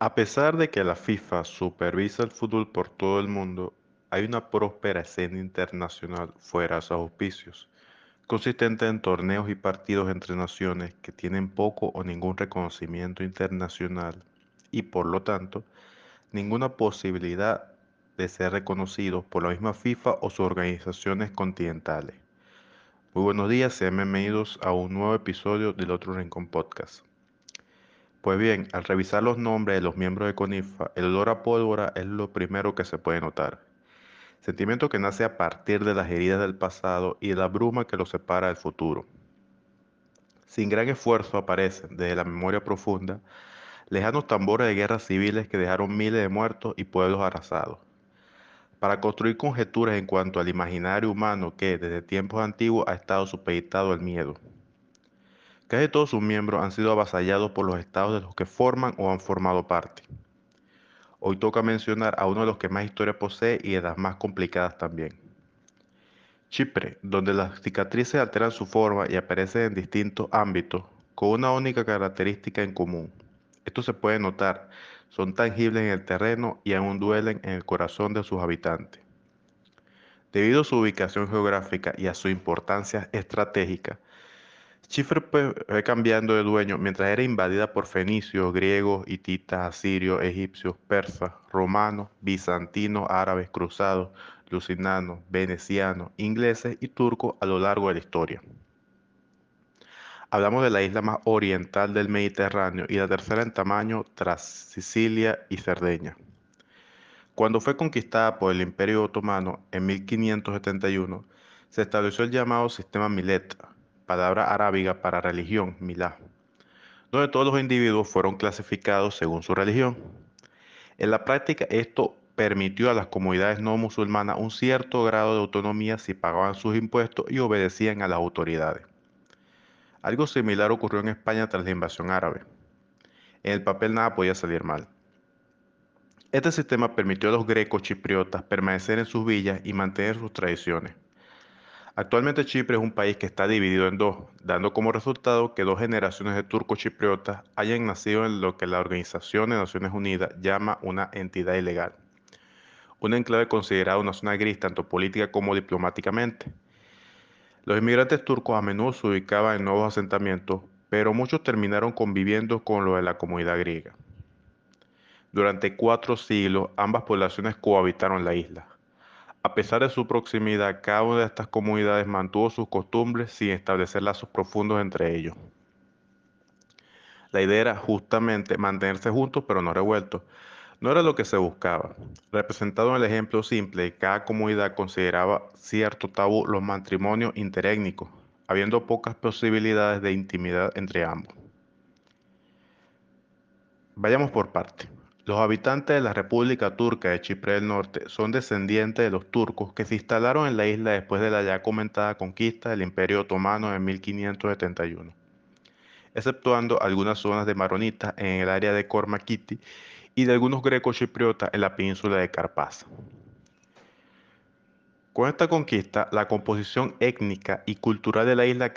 A pesar de que la FIFA supervisa el fútbol por todo el mundo, hay una próspera escena internacional fuera de sus auspicios, consistente en torneos y partidos entre naciones que tienen poco o ningún reconocimiento internacional y, por lo tanto, ninguna posibilidad de ser reconocidos por la misma FIFA o sus organizaciones continentales. Muy buenos días, sean bienvenidos a un nuevo episodio del Otro Rincón Podcast. Pues bien, al revisar los nombres de los miembros de CONIFA, el olor a pólvora es lo primero que se puede notar. Sentimiento que nace a partir de las heridas del pasado y de la bruma que los separa del futuro. Sin gran esfuerzo aparecen, desde la memoria profunda, lejanos tambores de guerras civiles que dejaron miles de muertos y pueblos arrasados. Para construir conjeturas en cuanto al imaginario humano que, desde tiempos antiguos, ha estado supeditado al miedo. Casi todos sus miembros han sido avasallados por los estados de los que forman o han formado parte. Hoy toca mencionar a uno de los que más historia posee y de las más complicadas también. Chipre, donde las cicatrices alteran su forma y aparecen en distintos ámbitos, con una única característica en común. Esto se puede notar, son tangibles en el terreno y aún duelen en el corazón de sus habitantes. Debido a su ubicación geográfica y a su importancia estratégica, Chifre fue cambiando de dueño mientras era invadida por fenicios, griegos, hititas, asirios, egipcios, persas, romanos, bizantinos, árabes, cruzados, lucinanos, venecianos, ingleses y turcos a lo largo de la historia. Hablamos de la isla más oriental del Mediterráneo y la tercera en tamaño tras Sicilia y Cerdeña. Cuando fue conquistada por el Imperio Otomano en 1571, se estableció el llamado sistema Milet, palabra arábiga para religión, milá, donde todos los individuos fueron clasificados según su religión. En la práctica esto permitió a las comunidades no musulmanas un cierto grado de autonomía si pagaban sus impuestos y obedecían a las autoridades. Algo similar ocurrió en España tras la invasión árabe. En el papel nada podía salir mal. Este sistema permitió a los grecos chipriotas permanecer en sus villas y mantener sus tradiciones. Actualmente Chipre es un país que está dividido en dos, dando como resultado que dos generaciones de turcos chipriotas hayan nacido en lo que la Organización de Naciones Unidas llama una entidad ilegal. Una enclave considerada una zona gris tanto política como diplomáticamente. Los inmigrantes turcos a menudo se ubicaban en nuevos asentamientos, pero muchos terminaron conviviendo con los de la comunidad griega. Durante cuatro siglos ambas poblaciones cohabitaron la isla. A pesar de su proximidad, cada una de estas comunidades mantuvo sus costumbres sin establecer lazos profundos entre ellos. La idea era justamente mantenerse juntos pero no revueltos. No era lo que se buscaba. Representado en el ejemplo simple, cada comunidad consideraba cierto tabú los matrimonios interétnicos, habiendo pocas posibilidades de intimidad entre ambos. Vayamos por parte. Los habitantes de la República Turca de Chipre del Norte son descendientes de los turcos que se instalaron en la isla después de la ya comentada conquista del Imperio Otomano en 1571, exceptuando algunas zonas de maronitas en el área de Kormakiti y de algunos grecos chipriotas en la península de Carpaz. Con esta conquista, la composición étnica y cultural de la isla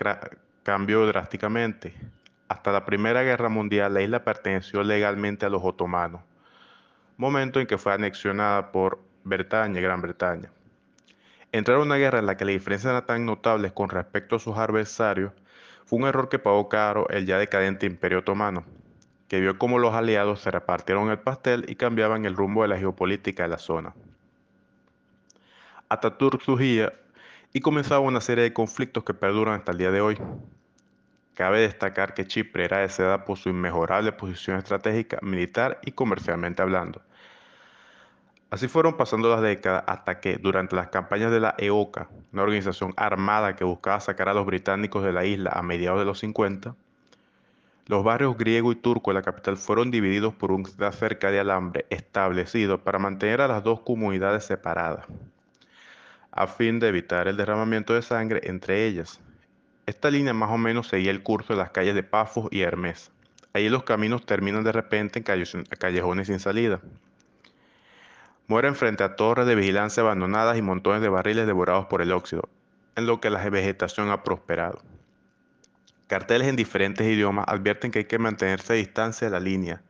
cambió drásticamente. Hasta la Primera Guerra Mundial, la isla perteneció legalmente a los otomanos momento en que fue anexionada por Bretaña, Gran Bretaña. Entrar a una guerra en la que las diferencias eran tan notables con respecto a sus adversarios fue un error que pagó caro el ya decadente Imperio Otomano, que vio cómo los aliados se repartieron el pastel y cambiaban el rumbo de la geopolítica de la zona. Ataturk surgía y comenzaba una serie de conflictos que perduran hasta el día de hoy. Cabe destacar que Chipre era deseada por su inmejorable posición estratégica, militar y comercialmente hablando, Así fueron pasando las décadas hasta que, durante las campañas de la EOCA, una organización armada que buscaba sacar a los británicos de la isla a mediados de los 50, los barrios griego y turco de la capital fueron divididos por una cerca de alambre establecido para mantener a las dos comunidades separadas, a fin de evitar el derramamiento de sangre entre ellas. Esta línea más o menos seguía el curso de las calles de Pafos y Hermes. Allí los caminos terminan de repente en callejones sin salida. Mueren frente a torres de vigilancia abandonadas y montones de barriles devorados por el óxido, en lo que la vegetación ha prosperado. Carteles en diferentes idiomas advierten que hay que mantenerse a distancia de la línea,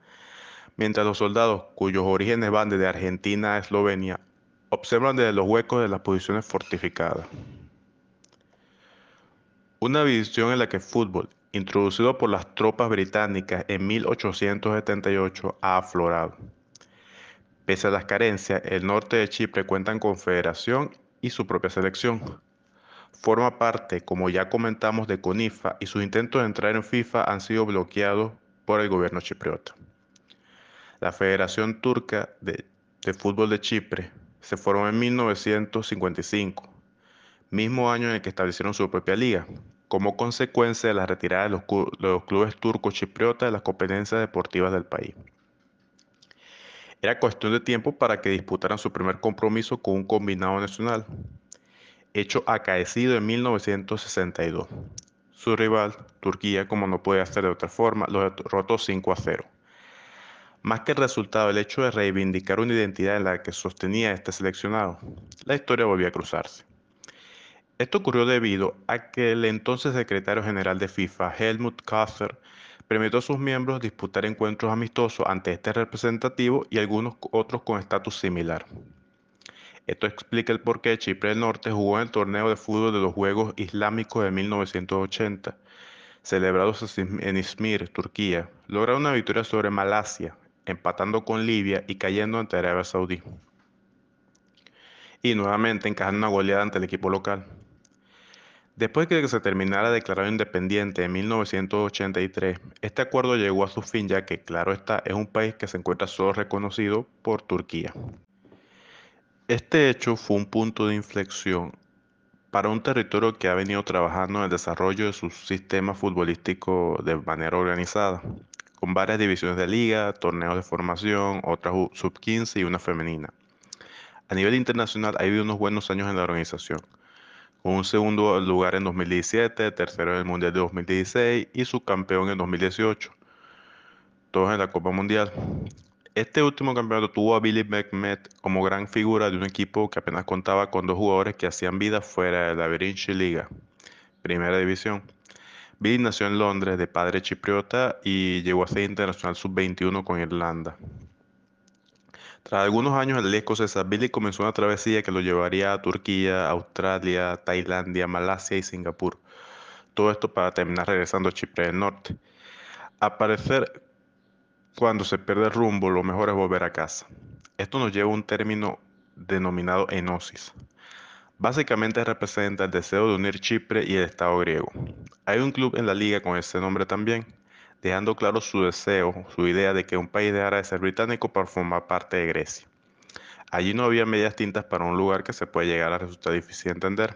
mientras los soldados, cuyos orígenes van desde Argentina a Eslovenia, observan desde los huecos de las posiciones fortificadas. Una visión en la que el fútbol, introducido por las tropas británicas en 1878, ha aflorado. Pese a las carencias, el norte de Chipre cuenta con federación y su propia selección. Forma parte, como ya comentamos, de CONIFA y sus intentos de entrar en FIFA han sido bloqueados por el gobierno chipriota. La Federación Turca de, Fútbol de Chipre se formó en 1955, mismo año en el que establecieron su propia liga, como consecuencia de la retirada de los, los clubes turcos chipriotas de las competencias deportivas del país. Era cuestión de tiempo para que disputaran su primer compromiso con un combinado nacional, hecho acaecido en 1962. Su rival, Turquía, como no puede hacer de otra forma, lo derrotó 5 a 0. Más que el resultado, el hecho de reivindicar una identidad en la que sostenía este seleccionado, la historia volvió a cruzarse. Esto ocurrió debido a que el entonces secretario general de FIFA, Helmut Kasser, permitió a sus miembros disputar encuentros amistosos ante este representativo y algunos otros con estatus similar. Esto explica el por qué Chipre del Norte jugó en el torneo de fútbol de los Juegos Islámicos de 1980, celebrados en Izmir, Turquía, lograron una victoria sobre Malasia, empatando con Libia y cayendo ante Arabia Saudí. Y nuevamente encajando una goleada ante el equipo local. Después de que se terminara declarado independiente en 1983, este acuerdo llegó a su fin ya que, claro está, es un país que se encuentra solo reconocido por Turquía. Este hecho fue un punto de inflexión para un territorio que ha venido trabajando en el desarrollo de su sistema futbolístico de manera organizada con varias divisiones de liga, torneos de formación, otras sub-15 y una femenina. A nivel internacional ha habido unos buenos años en la organización, con un segundo lugar en 2017, tercero en el Mundial de 2016 y subcampeón en 2018, todos en la Copa Mundial. Este último campeonato tuvo a Billy Mehmet como gran figura de un equipo que apenas contaba con dos jugadores que hacían vida fuera de la Vinci Liga, primera división. Billy nació en Londres de padre chipriota y llegó a ser internacional sub-21 con Irlanda. Tras algunos años el escocesa, Billy comenzó una travesía que lo llevaría a Turquía, Australia, Tailandia, Malasia y Singapur. Todo esto para terminar regresando a Chipre del Norte. A parecer, cuando se pierde el rumbo, lo mejor es volver a casa. Esto nos lleva a un término denominado enosis. Básicamente representa el deseo de unir Chipre y el Estado griego. Hay un club en la liga con ese nombre también, dejando claro su deseo, su idea de que un país dejara de ser británico para formar parte de Grecia. Allí no había medias tintas para un lugar que se puede llegar a resultar difícil de entender.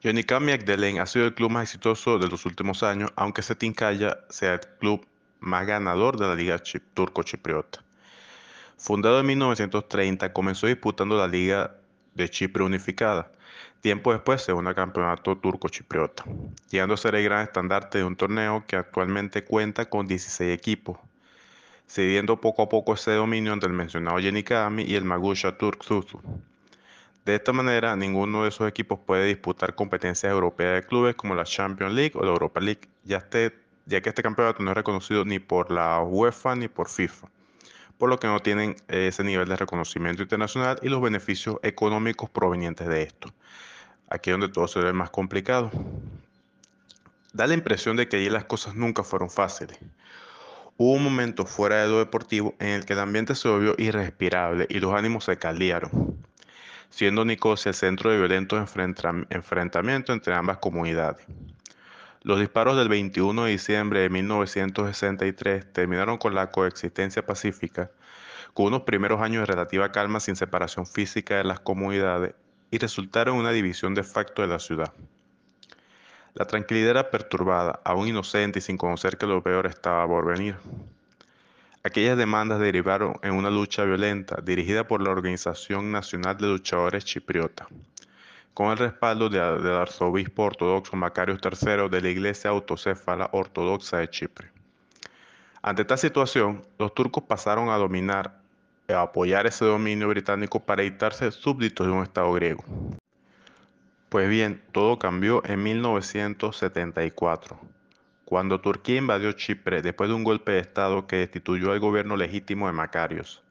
Yonicami Agdelen ha sido el club más exitoso de los últimos años, aunque Setinkaya sea el club más ganador de la liga turco-chipriota. Fundado en 1930, comenzó disputando la liga de Chipre unificada. Tiempo después se une al campeonato turco-chipriota, llegando a ser el gran estandarte de un torneo que actualmente cuenta con 16 equipos, cediendo poco a poco ese dominio entre el mencionado Yenikami y el Magusha Turk Suzu. De esta manera, ninguno de esos equipos puede disputar competencias europeas de clubes como la Champions League o la Europa League, ya, este, ya que este campeonato no es reconocido ni por la UEFA ni por FIFA por lo que no tienen ese nivel de reconocimiento internacional y los beneficios económicos provenientes de esto. Aquí donde todo se ve más complicado. Da la impresión de que allí las cosas nunca fueron fáciles. Hubo un momento fuera de lo deportivo en el que el ambiente se volvió irrespirable y los ánimos se caldearon, siendo Nicosia el centro de violentos enfrentamientos entre ambas comunidades. Los disparos del 21 de diciembre de 1963 terminaron con la coexistencia pacífica, con unos primeros años de relativa calma sin separación física de las comunidades y resultaron una división de facto de la ciudad. La tranquilidad era perturbada, aún inocente y sin conocer que lo peor estaba por venir. Aquellas demandas derivaron en una lucha violenta dirigida por la Organización Nacional de Luchadores Chipriota con el respaldo del arzobispo ortodoxo Macarios III de la Iglesia Autocéfala Ortodoxa de Chipre. Ante esta situación, los turcos pasaron a dominar apoyar ese dominio británico para evitarse súbditos de un Estado griego. Pues bien, todo cambió en 1974, cuando Turquía invadió Chipre después de un golpe de Estado que destituyó al gobierno legítimo de Macarios.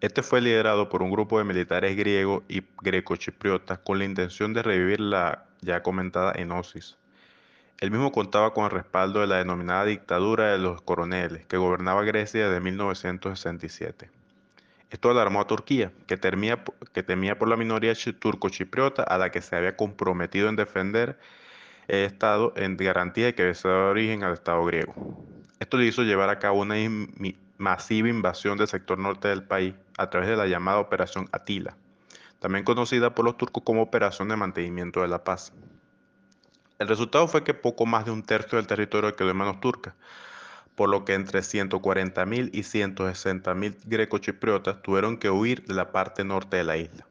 Este fue liderado por un grupo de militares griegos y grecochipriotas con la intención de revivir la ya comentada enosis. El mismo contaba con el respaldo de la denominada dictadura de los coroneles, que gobernaba Grecia desde 1967. Esto alarmó a Turquía, que temía, que temía por la minoría turco-chipriota a la que se había comprometido en defender el Estado en garantía de que se da origen al Estado griego. Esto le hizo llevar a cabo una masiva invasión del sector norte del país a través de la llamada Operación Atila, también conocida por los turcos como Operación de Mantenimiento de la Paz. El resultado fue que poco más de un tercio del territorio quedó en manos turcas, por lo que entre 140.000 y 160.000 grecochipriotas tuvieron que huir de la parte norte de la isla.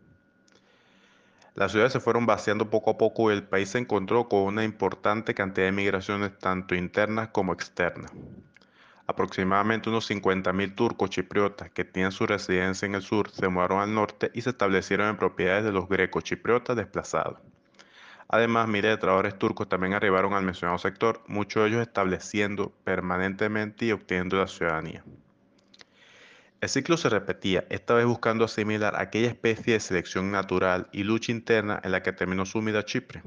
Las ciudades se fueron vaciando poco a poco y el país se encontró con una importante cantidad de migraciones tanto internas como externas. Aproximadamente unos 50.000 turcos chipriotas que tienen su residencia en el sur se mudaron al norte y se establecieron en propiedades de los grecos chipriotas desplazados. Además, miles de trabajadores turcos también arribaron al mencionado sector, muchos de ellos estableciendo permanentemente y obteniendo la ciudadanía. El ciclo se repetía, esta vez buscando asimilar aquella especie de selección natural y lucha interna en la que terminó sumida Chipre.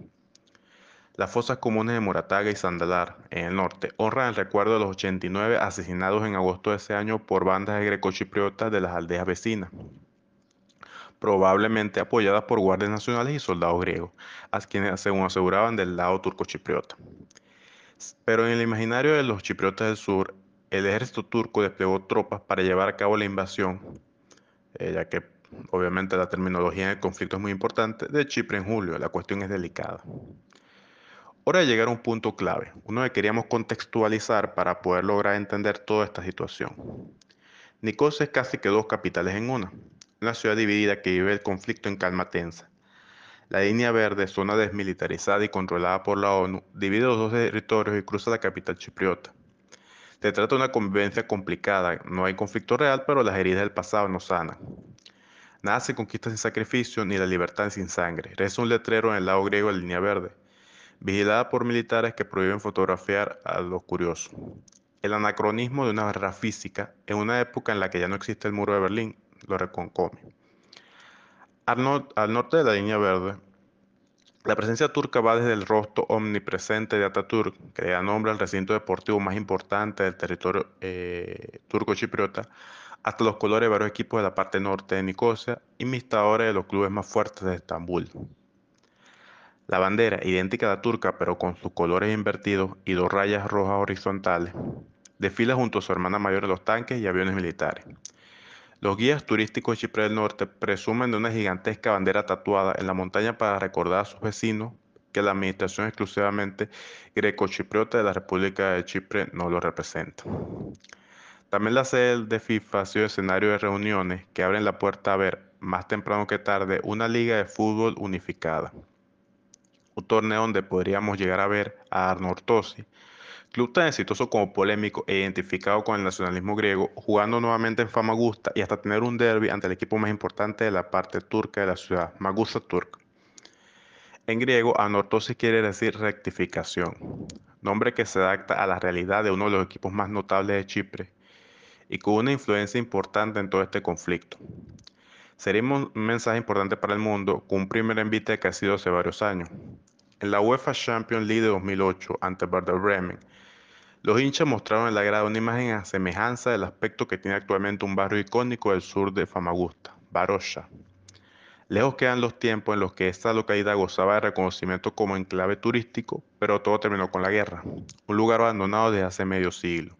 Las fosas comunes de Morataga y Sandalar, en el norte, honran el recuerdo de los 89 asesinados en agosto de ese año por bandas de grecochipriotas de las aldeas vecinas, probablemente apoyadas por guardias nacionales y soldados griegos, a quienes según aseguraban del lado turco-chipriota. Pero en el imaginario de los chipriotas del sur, el ejército turco desplegó tropas para llevar a cabo la invasión, eh, ya que obviamente la terminología en el conflicto es muy importante, de Chipre en julio. La cuestión es delicada. Hora de llegar a un punto clave, uno que queríamos contextualizar para poder lograr entender toda esta situación. Nicosia es casi que dos capitales en una, una ciudad dividida que vive el conflicto en calma tensa. La línea verde, zona desmilitarizada y controlada por la ONU, divide los dos territorios y cruza la capital chipriota. Se trata de una convivencia complicada, no hay conflicto real, pero las heridas del pasado no sanan. Nada se conquista sin sacrificio, ni la libertad sin sangre. Reza un letrero en el lado griego de la línea verde vigilada por militares que prohíben fotografiar a los curiosos. El anacronismo de una barrera física en una época en la que ya no existe el muro de Berlín lo reconcome. Al, norte de la línea verde, la presencia turca va desde el rostro omnipresente de Ataturk, que da nombre al recinto deportivo más importante del territorio eh, turco-chipriota, hasta los colores de varios equipos de la parte norte de Nicosia y mistadores de los clubes más fuertes de Estambul. La bandera, idéntica a la turca pero con sus colores invertidos y dos rayas rojas horizontales, desfila junto a su hermana mayor de los tanques y aviones militares. Los guías turísticos de Chipre del Norte presumen de una gigantesca bandera tatuada en la montaña para recordar a sus vecinos que la administración exclusivamente greco-chipriota de la República de Chipre no lo representa. También la sede de FIFA ha sido escenario de reuniones que abren la puerta a ver, más temprano que tarde, una liga de fútbol unificada un torneo donde podríamos llegar a ver a Arnor Tosi, club tan exitoso como polémico e identificado con el nacionalismo griego, jugando nuevamente en Famagusta y hasta tener un derby ante el equipo más importante de la parte turca de la ciudad, Magusta Turk. En griego, anortosis quiere decir rectificación, nombre que se adapta a la realidad de uno de los equipos más notables de Chipre y con una influencia importante en todo este conflicto. Sería un mensaje importante para el mundo con un primer envite que ha sido hace varios años. En la UEFA Champions League de 2008 ante Werder Bremen, los hinchas mostraron en la grada una imagen a semejanza del aspecto que tiene actualmente un barrio icónico del sur de Famagusta, Barosha. Lejos quedan los tiempos en los que esta localidad gozaba de reconocimiento como enclave turístico, pero todo terminó con la guerra, un lugar abandonado desde hace medio siglo.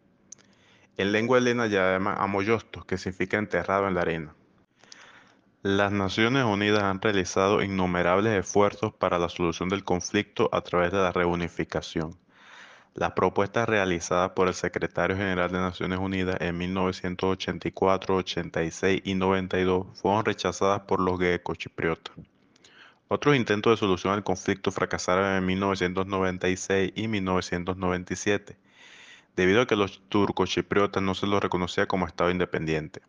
En lengua helena llama Amoyostos, que significa enterrado en la arena. Las Naciones Unidas han realizado innumerables esfuerzos para la solución del conflicto a través de la reunificación. Las propuestas realizadas por el Secretario General de Naciones Unidas en 1984, 86 y 92 fueron rechazadas por los greco-chipriotas. Otros intentos de solución al conflicto fracasaron en 1996 y 1997, debido a que los turcos chipriotas no se los reconocía como Estado independiente.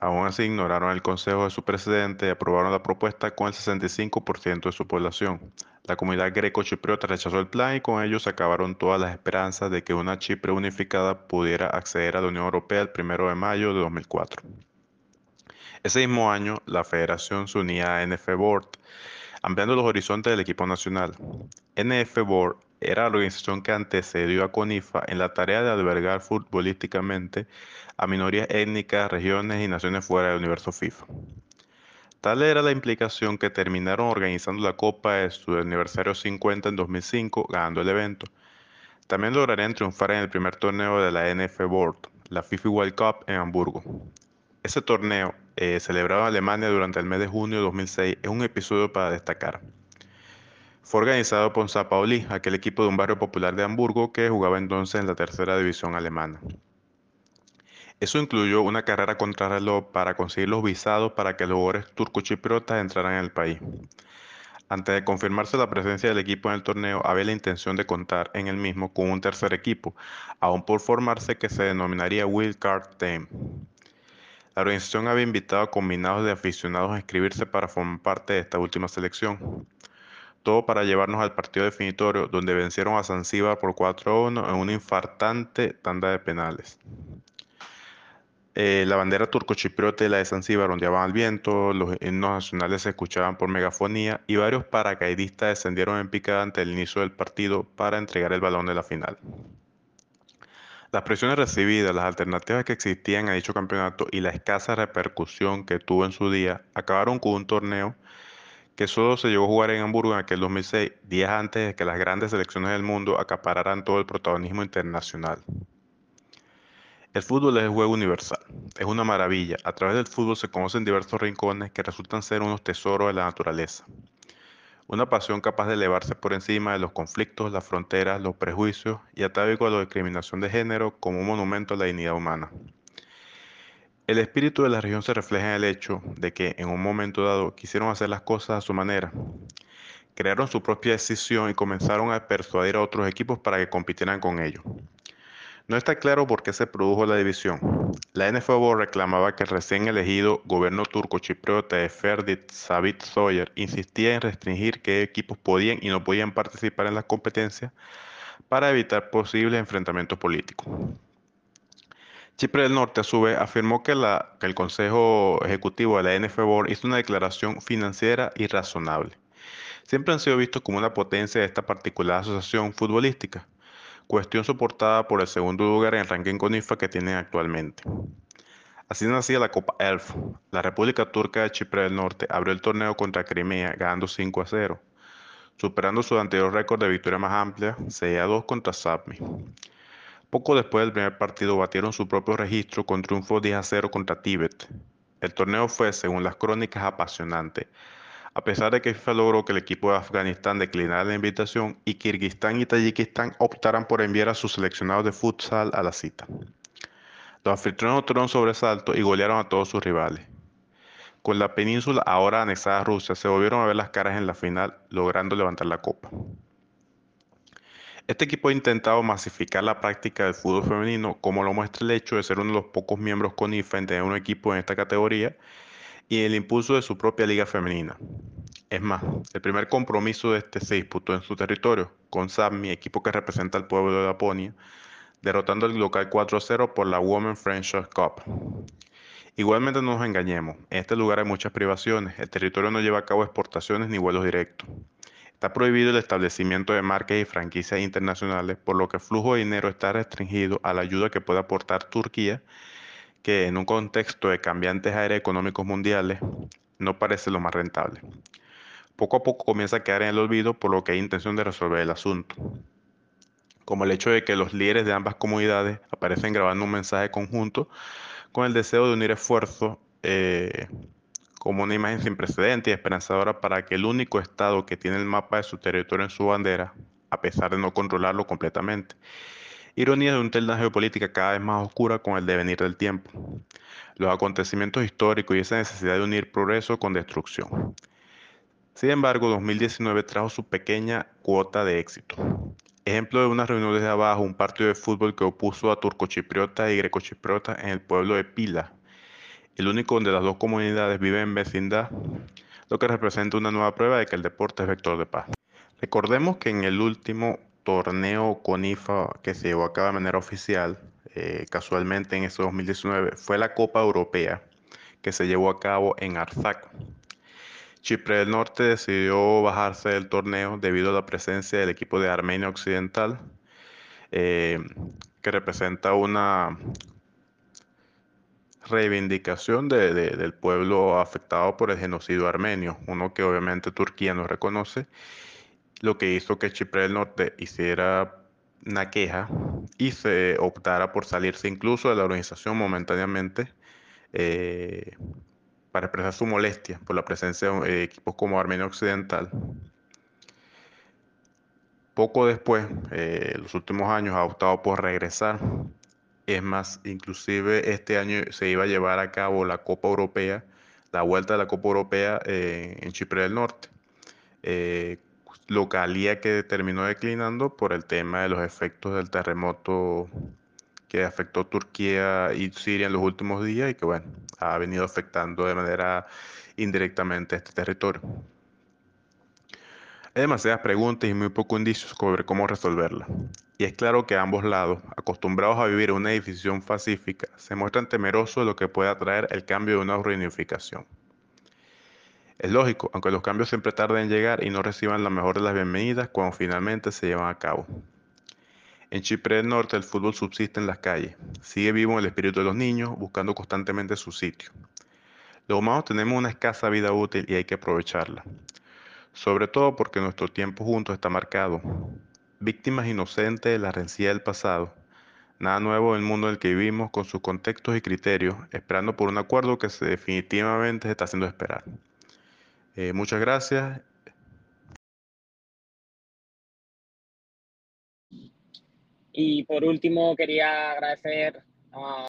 Aún así, ignoraron el consejo de su presidente y aprobaron la propuesta con el 65% de su población. La comunidad greco-chipriota rechazó el plan y con ello se acabaron todas las esperanzas de que una Chipre unificada pudiera acceder a la Unión Europea el 1 de mayo de 2004. Ese mismo año, la federación se unía a NF Board, ampliando los horizontes del equipo nacional. NF Board era la organización que antecedió a CONIFA en la tarea de albergar futbolísticamente a minorías étnicas, regiones y naciones fuera del universo FIFA. Tal era la implicación que terminaron organizando la Copa de su aniversario 50 en 2005, ganando el evento. También lograrían triunfar en el primer torneo de la NF Board, la FIFA World Cup en Hamburgo. Ese torneo, eh, celebrado en Alemania durante el mes de junio de 2006, es un episodio para destacar. Fue organizado por Pauli, aquel equipo de un barrio popular de Hamburgo que jugaba entonces en la tercera división alemana. Eso incluyó una carrera contrarreloj para conseguir los visados para que los jugadores turcochipriotas entraran en el país. Antes de confirmarse la presencia del equipo en el torneo, había la intención de contar en el mismo con un tercer equipo, aún por formarse que se denominaría Wild Card Team. La organización había invitado a combinados de aficionados a inscribirse para formar parte de esta última selección. Todo para llevarnos al partido definitorio, donde vencieron a Zanzíbar por 4-1 en una infartante tanda de penales. Eh, la bandera turco-chipriota y la de Zanzíbar ondeaban al viento, los himnos nacionales se escuchaban por megafonía y varios paracaidistas descendieron en picada ante el inicio del partido para entregar el balón de la final. Las presiones recibidas, las alternativas que existían a dicho campeonato y la escasa repercusión que tuvo en su día acabaron con un torneo que solo se llegó a jugar en Hamburgo en aquel 2006, días antes de que las grandes selecciones del mundo acapararan todo el protagonismo internacional. El fútbol es el juego universal, es una maravilla. A través del fútbol se conocen diversos rincones que resultan ser unos tesoros de la naturaleza. Una pasión capaz de elevarse por encima de los conflictos, las fronteras, los prejuicios y atávico a la discriminación de género como un monumento a la dignidad humana. El espíritu de la región se refleja en el hecho de que en un momento dado quisieron hacer las cosas a su manera. Crearon su propia decisión y comenzaron a persuadir a otros equipos para que compitieran con ellos. No está claro por qué se produjo la división. La NFO reclamaba que el recién elegido gobierno turco-chipriota de Ferdit Sabit Soyer insistía en restringir qué equipos podían y no podían participar en las competencias para evitar posibles enfrentamientos políticos. Chipre del Norte, a su vez, afirmó que, el Consejo Ejecutivo de la NFBOR hizo una declaración financiera irrazonable. Siempre han sido vistos como una potencia de esta particular asociación futbolística cuestión soportada por el segundo lugar en el ranking CONIFA que tienen actualmente. Así nacía la Copa ELF. La República Turca de Chipre del Norte abrió el torneo contra Crimea ganando 5 a 0, superando su anterior récord de victoria más amplia, 6 a 2 contra Sapmi. Poco después del primer partido batieron su propio registro con triunfo 10 a 0 contra Tíbet. El torneo fue, según las crónicas, apasionante, a pesar de que FIFA logró que el equipo de Afganistán declinara la invitación y Kirguistán y Tayikistán optaran por enviar a sus seleccionados de futsal a la cita. Los anfitriones obtuvieron sobresalto y golearon a todos sus rivales. Con la península ahora anexada a Rusia, se volvieron a ver las caras en la final, logrando levantar la copa. Este equipo ha intentado masificar la práctica del fútbol femenino, como lo muestra el hecho de ser uno de los pocos miembros con IFA en tener un equipo en esta categoría y el impulso de su propia liga femenina. Es más, el primer compromiso de este se disputó en su territorio, con SAMI, equipo que representa al pueblo de Laponia, derrotando al local 4-0 por la Women Friendship Cup. Igualmente no nos engañemos, en este lugar hay muchas privaciones, el territorio no lleva a cabo exportaciones ni vuelos directos. Está prohibido el establecimiento de marcas y franquicias internacionales, por lo que el flujo de dinero está restringido a la ayuda que puede aportar Turquía que en un contexto de cambiantes aires económicos mundiales no parece lo más rentable. Poco a poco comienza a quedar en el olvido por lo que hay intención de resolver el asunto. Como el hecho de que los líderes de ambas comunidades aparecen grabando un mensaje conjunto con el deseo de unir esfuerzos eh, como una imagen sin precedentes y esperanzadora para que el único estado que tiene el mapa de su territorio en su bandera, a pesar de no controlarlo completamente, Ironía de un telda geopolítica cada vez más oscura con el devenir del tiempo, los acontecimientos históricos y esa necesidad de unir progreso con destrucción. Sin embargo, 2019 trajo su pequeña cuota de éxito. Ejemplo de una reunión desde abajo, un partido de fútbol que opuso a turcochipriota y grecochipriota en el pueblo de Pila. El único donde las dos comunidades viven en vecindad, lo que representa una nueva prueba de que el deporte es vector de paz. Recordemos que en el último torneo CONIFA que se llevó a cabo de manera oficial, eh, casualmente en ese 2019, fue la Copa Europea que se llevó a cabo en Arzac. Chipre del Norte decidió bajarse del torneo debido a la presencia del equipo de Armenia Occidental, eh, que representa una reivindicación del pueblo afectado por el genocidio armenio, uno que obviamente Turquía no reconoce, lo que hizo que Chipre del Norte hiciera una queja y se optara por salirse incluso de la organización momentáneamente eh, para expresar su molestia por la presencia de equipos como Armenia Occidental. Poco después, eh, los últimos años, ha optado por regresar. Es más, inclusive este año se iba a llevar a cabo la Copa Europea, la vuelta de la Copa Europea eh, en Chipre del Norte. Eh, localía que terminó declinando por el tema de los efectos del terremoto que afectó Turquía y Siria en los últimos días y que bueno, ha venido afectando de manera indirectamente este territorio. Hay demasiadas preguntas y muy pocos indicios sobre cómo resolverla. Y es claro que ambos lados, acostumbrados a vivir una decisión pacífica, se muestran temerosos de lo que pueda traer el cambio de una reunificación. Es lógico, aunque los cambios siempre tarden en llegar y no reciban la mejor de las bienvenidas cuando finalmente se llevan a cabo. En Chipre del Norte el fútbol subsiste en las calles, sigue vivo el espíritu de los niños, buscando constantemente su sitio. Los humanos tenemos una escasa vida útil y hay que aprovecharla sobre todo porque nuestro tiempo juntos está marcado. Víctimas inocentes de la rencilla del pasado. Nada nuevo en el mundo en el que vivimos con sus contextos y criterios, esperando por un acuerdo que se definitivamente se está haciendo esperar. Eh, muchas gracias. Y por último, quería agradecer a